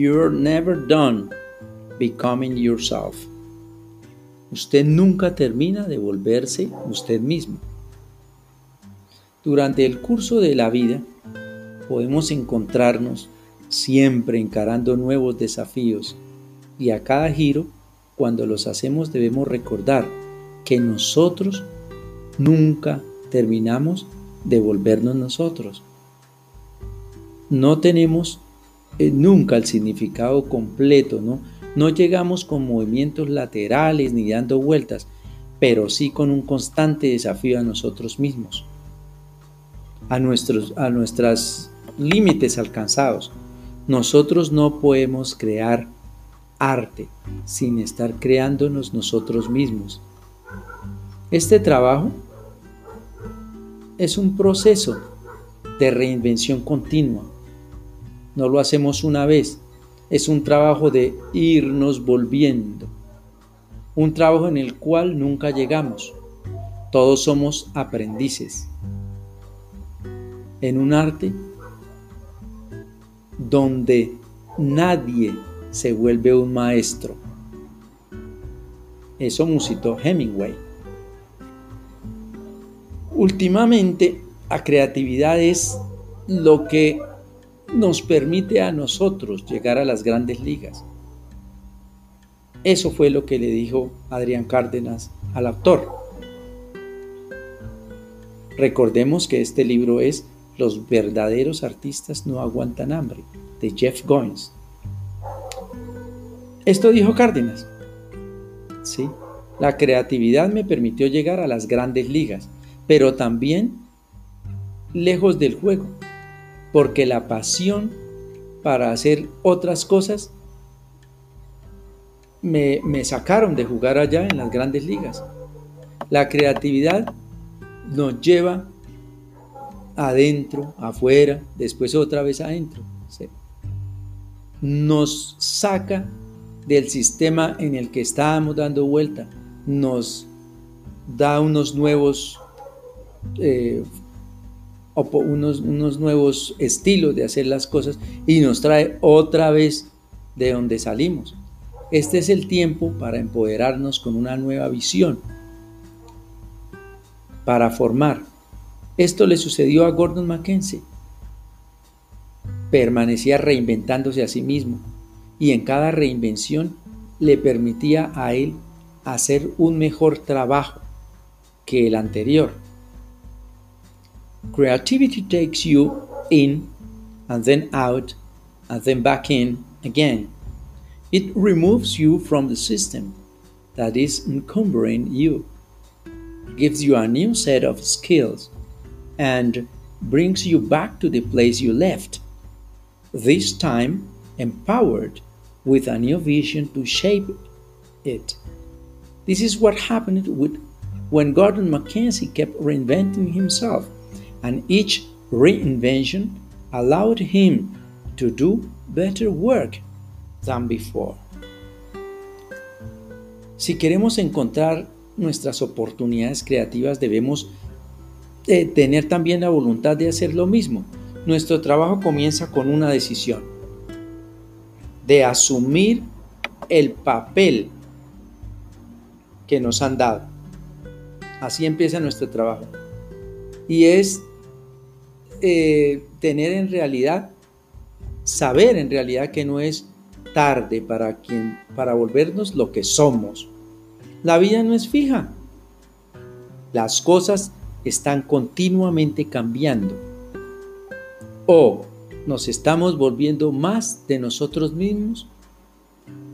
You're never done becoming yourself. Usted nunca termina de volverse usted mismo. Durante el curso de la vida podemos encontrarnos siempre encarando nuevos desafíos y a cada giro, cuando los hacemos debemos recordar que nosotros nunca terminamos de volvernos nosotros. No tenemos eh, nunca el significado completo, ¿no? No llegamos con movimientos laterales ni dando vueltas, pero sí con un constante desafío a nosotros mismos, a nuestros a nuestros límites alcanzados. Nosotros no podemos crear arte sin estar creándonos nosotros mismos. Este trabajo es un proceso de reinvención continua. No lo hacemos una vez, es un trabajo de irnos volviendo, un trabajo en el cual nunca llegamos. Todos somos aprendices. En un arte donde nadie se vuelve un maestro. Eso musitó Hemingway. Últimamente, la creatividad es lo que nos permite a nosotros llegar a las grandes ligas. Eso fue lo que le dijo Adrián Cárdenas al autor. Recordemos que este libro es Los verdaderos artistas no aguantan hambre, de Jeff Goins. Esto dijo Cárdenas. Sí, la creatividad me permitió llegar a las grandes ligas, pero también lejos del juego porque la pasión para hacer otras cosas me, sacaron de jugar allá en las grandes ligas. La creatividad nos lleva adentro, afuera, después otra vez adentro. Nos saca del sistema en el que estábamos dando vuelta, nos da unos nuevos eh, unos, nuevos estilos de hacer las cosas y nos trae otra vez de donde salimos. Este es el tiempo para empoderarnos con una nueva visión, para formar. Esto le sucedió a Gordon Mackenzie. Permanecía reinventándose a sí mismo y en cada reinvención le permitía a él hacer un mejor trabajo que el anterior. Creativity takes you in and then out and then back in again. It removes you from the system that is encumbering you, gives you a new set of skills, and brings you back to the place you left, this time empowered with a new vision to shape it. This is what happened with when Gordon Mackenzie kept reinventing himself and each reinvention allowed him to do better work than before. Si queremos encontrar nuestras oportunidades creativas, debemos eh, tener también la voluntad de hacer lo mismo. Nuestro trabajo comienza con una decisión de asumir el papel que nos han dado. Así empieza nuestro trabajo. Y es eh, tener en realidad, saber en realidad que no es tarde para, quien, para volvernos lo que somos. La vida no es fija. Las cosas están continuamente cambiando. O nos estamos volviendo más de nosotros mismos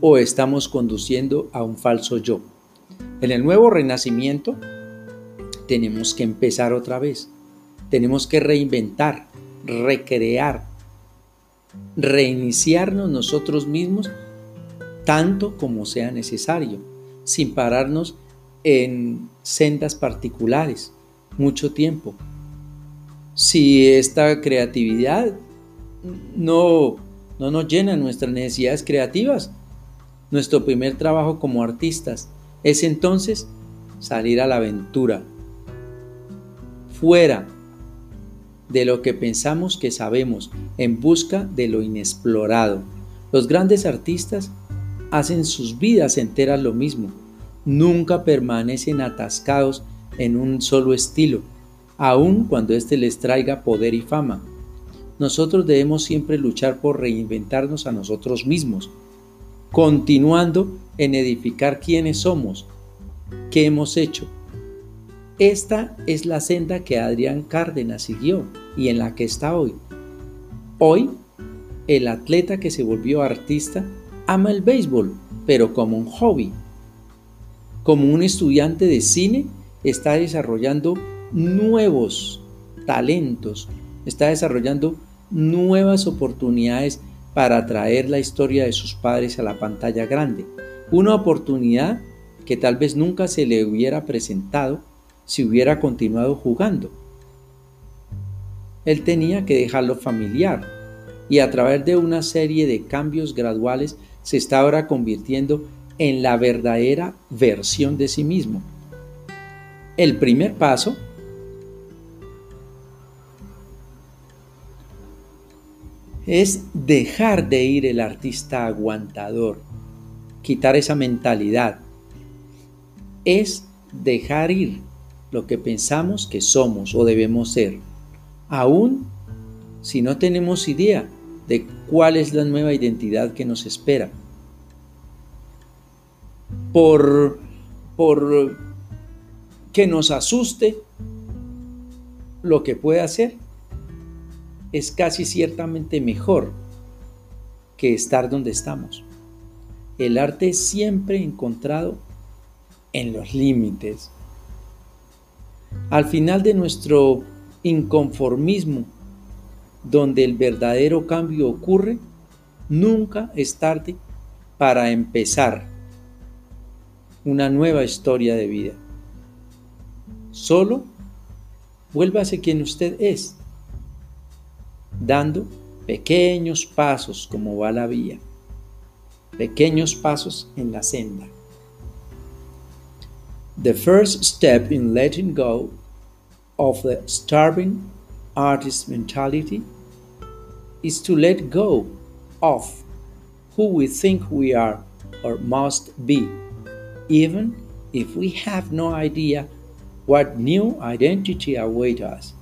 o estamos conduciendo a un falso yo. En el nuevo renacimiento tenemos que empezar otra vez. Tenemos que reinventar, recrear, reiniciarnos nosotros mismos tanto como sea necesario, sin pararnos en sendas particulares mucho tiempo. Si esta creatividad no, no nos llena nuestras necesidades creativas, nuestro primer trabajo como artistas es entonces salir a la aventura, fuera de lo que pensamos que sabemos, en busca de lo inexplorado. Los grandes artistas hacen sus vidas enteras lo mismo. Nunca permanecen atascados en un solo estilo, aun cuando éste les traiga poder y fama. Nosotros debemos siempre luchar por reinventarnos a nosotros mismos, continuando en edificar quiénes somos, qué hemos hecho. Esta es la senda que Adrián Cárdenas siguió y en la que está hoy. Hoy, el atleta que se volvió artista ama el béisbol, pero como un hobby. Como un estudiante de cine, está desarrollando nuevos talentos, está desarrollando nuevas oportunidades para traer la historia de sus padres a la pantalla grande. Una oportunidad que tal vez nunca se le hubiera presentado si hubiera continuado jugando. Él tenía que dejarlo familiar y a través de una serie de cambios graduales se está ahora convirtiendo en la verdadera versión de sí mismo. El primer paso es dejar de ir el artista aguantador, quitar esa mentalidad. Es dejar ir lo que pensamos que somos o debemos ser, aún si no tenemos idea de cuál es la nueva identidad que nos espera. Por, por que nos asuste lo que puede hacer, es casi ciertamente mejor que estar donde estamos. El arte siempre encontrado en los límites. Al final de nuestro inconformismo donde el verdadero cambio ocurre, nunca es tarde para empezar una nueva historia de vida. Solo vuélvase quien usted es, dando pequeños pasos como va la vía, pequeños pasos en la senda. The first step in letting go of the starving artist mentality is to let go of who we think we are or must be, even if we have no idea what new identity awaits us,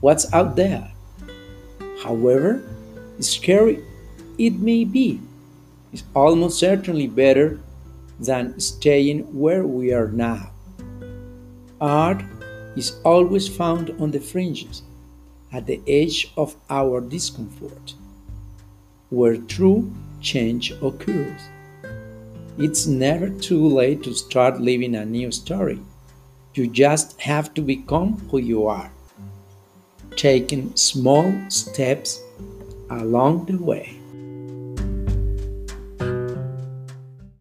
what's out there. However scary it may be, it's almost certainly better than staying where we are now. Art is always found on the fringes at the edge of our discomfort, where true change occurs. It's never too late to start living a new story. You just have to become who you are, taking small steps along the way.